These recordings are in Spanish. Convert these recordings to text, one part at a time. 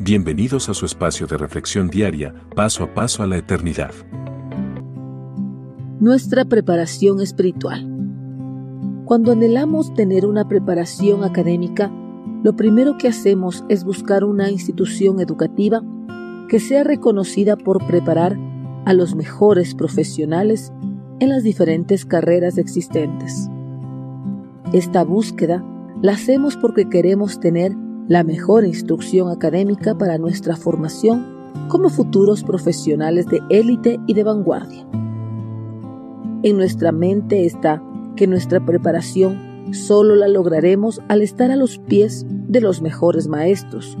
Bienvenidos a su espacio de reflexión diaria, paso a paso a la eternidad. Nuestra preparación espiritual. Cuando anhelamos tener una preparación académica, lo primero que hacemos es buscar una institución educativa que sea reconocida por preparar a los mejores profesionales en las diferentes carreras existentes. Esta búsqueda la hacemos porque queremos tener la mejor instrucción académica para nuestra formación como futuros profesionales de élite y de vanguardia. En nuestra mente está que nuestra preparación solo la lograremos al estar a los pies de los mejores maestros,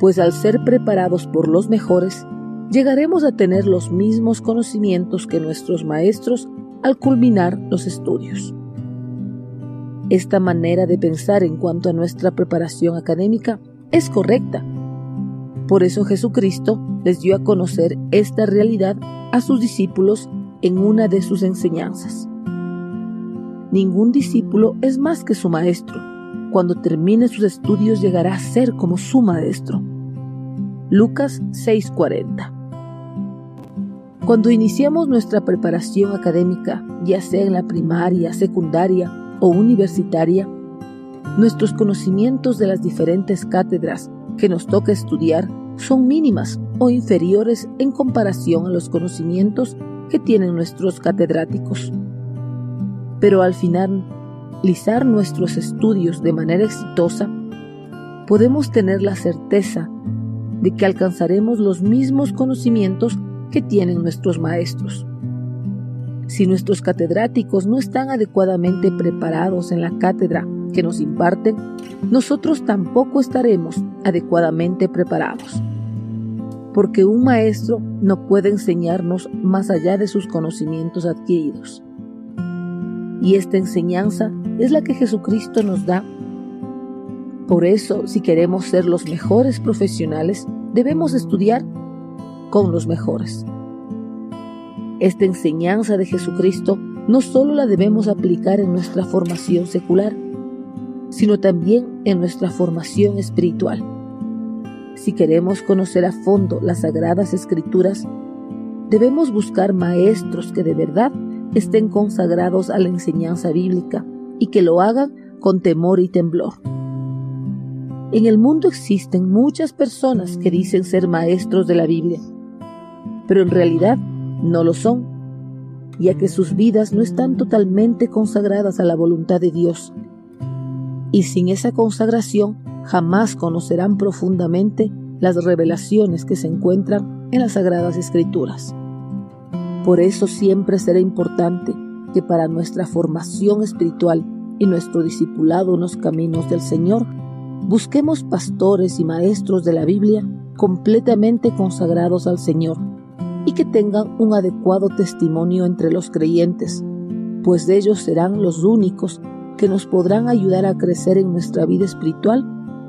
pues al ser preparados por los mejores, llegaremos a tener los mismos conocimientos que nuestros maestros al culminar los estudios. Esta manera de pensar en cuanto a nuestra preparación académica es correcta. Por eso Jesucristo les dio a conocer esta realidad a sus discípulos en una de sus enseñanzas. Ningún discípulo es más que su maestro. Cuando termine sus estudios llegará a ser como su maestro. Lucas 6:40 Cuando iniciamos nuestra preparación académica, ya sea en la primaria, secundaria o universitaria, nuestros conocimientos de las diferentes cátedras que nos toca estudiar son mínimas o inferiores en comparación a los conocimientos que tienen nuestros catedráticos. Pero al finalizar nuestros estudios de manera exitosa, podemos tener la certeza de que alcanzaremos los mismos conocimientos que tienen nuestros maestros. Si nuestros catedráticos no están adecuadamente preparados en la cátedra que nos imparten, nosotros tampoco estaremos adecuadamente preparados. Porque un maestro no puede enseñarnos más allá de sus conocimientos adquiridos. Y esta enseñanza es la que Jesucristo nos da. Por eso, si queremos ser los mejores profesionales, debemos estudiar con los mejores. Esta enseñanza de Jesucristo no solo la debemos aplicar en nuestra formación secular, sino también en nuestra formación espiritual. Si queremos conocer a fondo las sagradas escrituras, debemos buscar maestros que de verdad estén consagrados a la enseñanza bíblica y que lo hagan con temor y temblor. En el mundo existen muchas personas que dicen ser maestros de la Biblia, pero en realidad no lo son, ya que sus vidas no están totalmente consagradas a la voluntad de Dios. Y sin esa consagración jamás conocerán profundamente las revelaciones que se encuentran en las Sagradas Escrituras. Por eso siempre será importante que para nuestra formación espiritual y nuestro discipulado en los caminos del Señor, busquemos pastores y maestros de la Biblia completamente consagrados al Señor y que tengan un adecuado testimonio entre los creyentes, pues de ellos serán los únicos que nos podrán ayudar a crecer en nuestra vida espiritual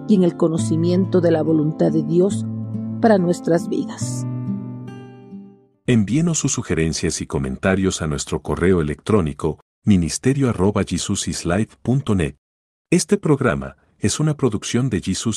y en el conocimiento de la voluntad de Dios para nuestras vidas. Envíenos sus sugerencias y comentarios a nuestro correo electrónico ministerio arroba Este programa es una producción de Jesus